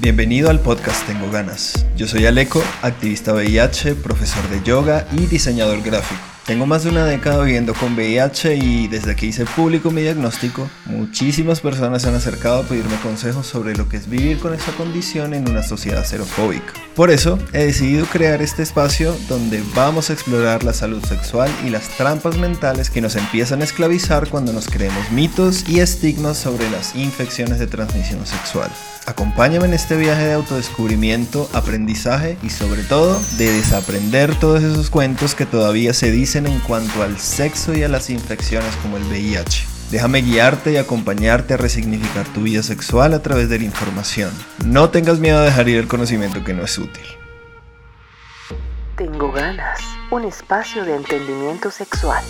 Bienvenido al podcast Tengo Ganas. Yo soy Aleco, activista VIH, profesor de yoga y diseñador gráfico. Tengo más de una década viviendo con VIH y desde que hice público mi diagnóstico, muchísimas personas se han acercado a pedirme consejos sobre lo que es vivir con esta condición en una sociedad xerofóbica. Por eso he decidido crear este espacio donde vamos a explorar la salud sexual y las trampas mentales que nos empiezan a esclavizar cuando nos creemos mitos y estigmas sobre las infecciones de transmisión sexual. Acompáñame en este viaje de autodescubrimiento, aprendizaje y sobre todo de desaprender todos esos cuentos que todavía se dicen en cuanto al sexo y a las infecciones como el VIH. Déjame guiarte y acompañarte a resignificar tu vida sexual a través de la información. No tengas miedo a dejar ir el conocimiento que no es útil. Tengo ganas, un espacio de entendimiento sexual